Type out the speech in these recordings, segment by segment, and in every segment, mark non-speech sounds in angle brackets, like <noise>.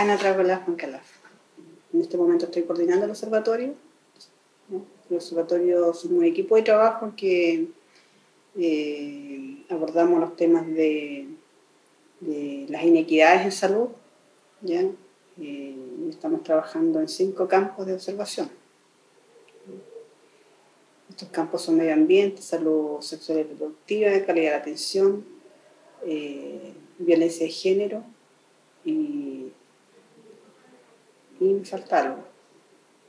Ana Travelaz Calaf. En este momento estoy coordinando el observatorio. El observatorio es un equipo de trabajo que eh, abordamos los temas de, las inequidades en salud. ¿ya? Eh, estamos trabajando en cinco campos de observación. Estos campos son medio ambiente, salud sexual y reproductiva, calidad de atención, eh, violencia de género y, y me falta algo,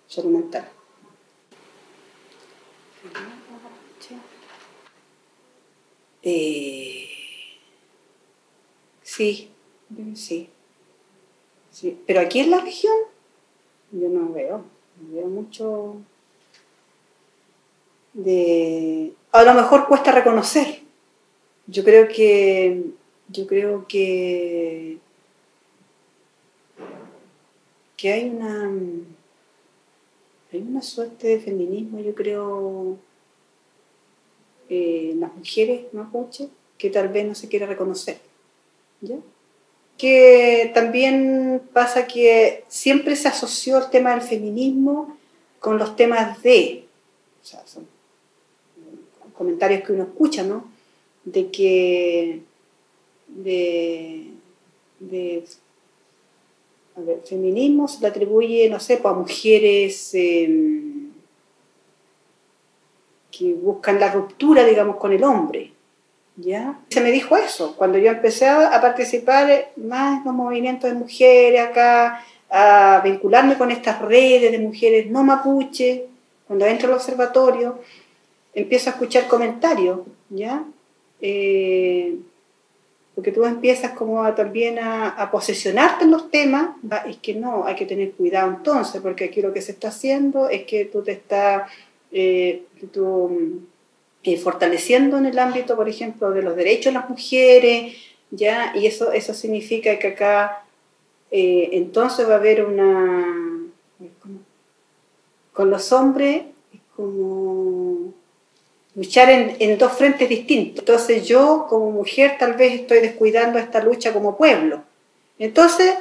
salud mental. Eh, sí, sí, sí. Pero aquí en la región yo no veo, no veo mucho de... A lo mejor cuesta reconocer. Yo creo que... Yo creo que... Que hay una... Hay una suerte de feminismo, yo creo, eh, las mujeres mapuche, que tal vez no se quiere reconocer. ¿ya? Que también pasa que siempre se asoció el tema del feminismo con los temas de, o sea, son comentarios que uno escucha, ¿no? De que, de a ver, feminismo se le atribuye, no sé, pues, a mujeres em, que buscan la ruptura, digamos, con el hombre. ¿Ya? Se me dijo eso, cuando yo empecé a participar más en los movimientos de mujeres acá, a vincularme con estas redes de mujeres no mapuche, cuando entro al observatorio, empiezo a escuchar comentarios, ¿ya? Eh, porque tú empiezas como también a, posesionarte en los temas, es que no, hay que tener cuidado entonces, porque aquí lo que se está haciendo es que tú te estás eh, eh, fortaleciendo en el ámbito, por ejemplo, de los derechos de las mujeres, ¿ya? Y eso, eso significa que acá entonces va a haber una... Con los hombres es como luchar en, dos frentes distintos. Entonces yo como mujer tal vez estoy descuidando esta lucha como pueblo. Entonces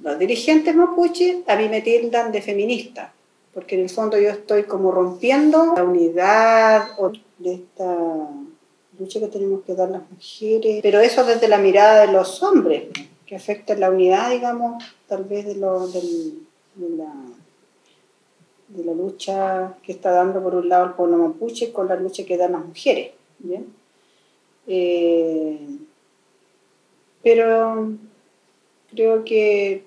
los dirigentes mapuche a mí me tildan de feminista, porque en el fondo yo estoy como rompiendo la unidad de esta lucha que tenemos que dar las mujeres, pero eso desde la mirada de los hombres, que afecta la unidad, digamos, tal vez de, lo, de la de la lucha que está dando por un lado el pueblo mapuche con la lucha que dan las mujeres. Eh, pero creo que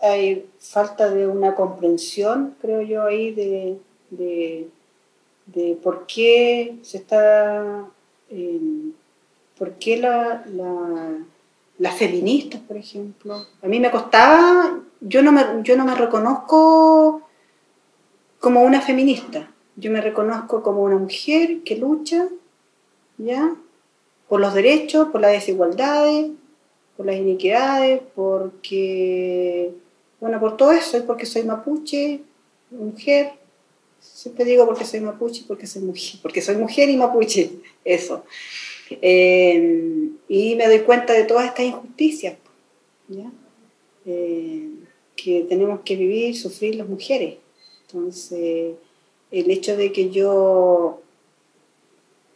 hay falta de una comprensión, creo yo, ahí de, de, por qué se está, eh, por qué la, las feministas, por ejemplo. A mí me costaba, yo no me, yo no me reconozco como una feminista. Yo me reconozco como una mujer que lucha, ¿ya? Por los derechos, por las desigualdades, por las iniquidades, porque, bueno, por todo eso, es porque soy mapuche, mujer. Siempre digo porque soy mapuche, porque soy mujer, <laughs> porque soy mujer y mapuche, eso. Eh, y me doy cuenta de todas estas injusticias. Eh, que tenemos que vivir, sufrir las mujeres. Entonces, el hecho de que yo,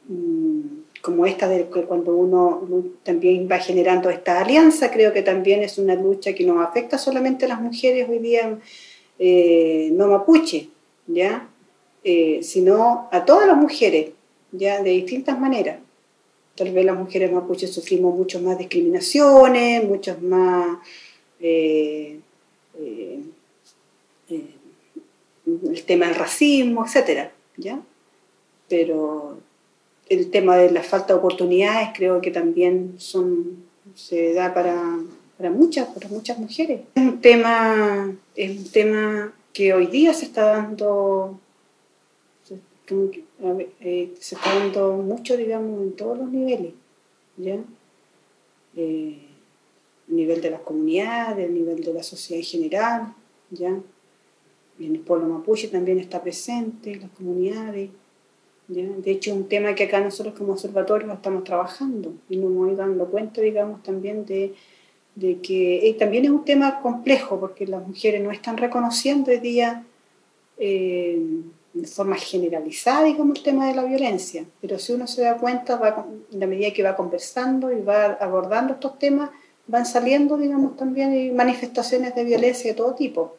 mm, como esta de que cuando uno también va generando esta alianza, creo que también es una lucha que no afecta solamente a las mujeres hoy día eh, no mapuche, ¿ya? Eh, sino a todas las mujeres, ya de distintas maneras. Tal vez las mujeres mapuches sufrimos muchas más discriminaciones, muchas más eh, el tema del racismo, etcétera, ¿ya? Pero el tema de la falta de oportunidades creo que también son, se da para, para muchas, para muchas mujeres. Es un tema, es un tema que hoy día se está dando, eh, se está dando mucho, digamos, en todos los niveles, ¿ya? Eh, a nivel de las comunidades, a nivel de la sociedad en general, ¿ya? En el pueblo mapuche también está presente, las comunidades. De hecho, es un tema que acá nosotros como observatorio estamos trabajando y nos hemos ido dando cuenta, digamos, también de, de que también es un tema complejo porque las mujeres no están reconociendo hoy día eh, de forma generalizada, digamos, el tema de la violencia, pero si uno se da cuenta, va, en la medida que va conversando y va abordando estos temas, van saliendo, digamos, también manifestaciones de violencia de todo tipo.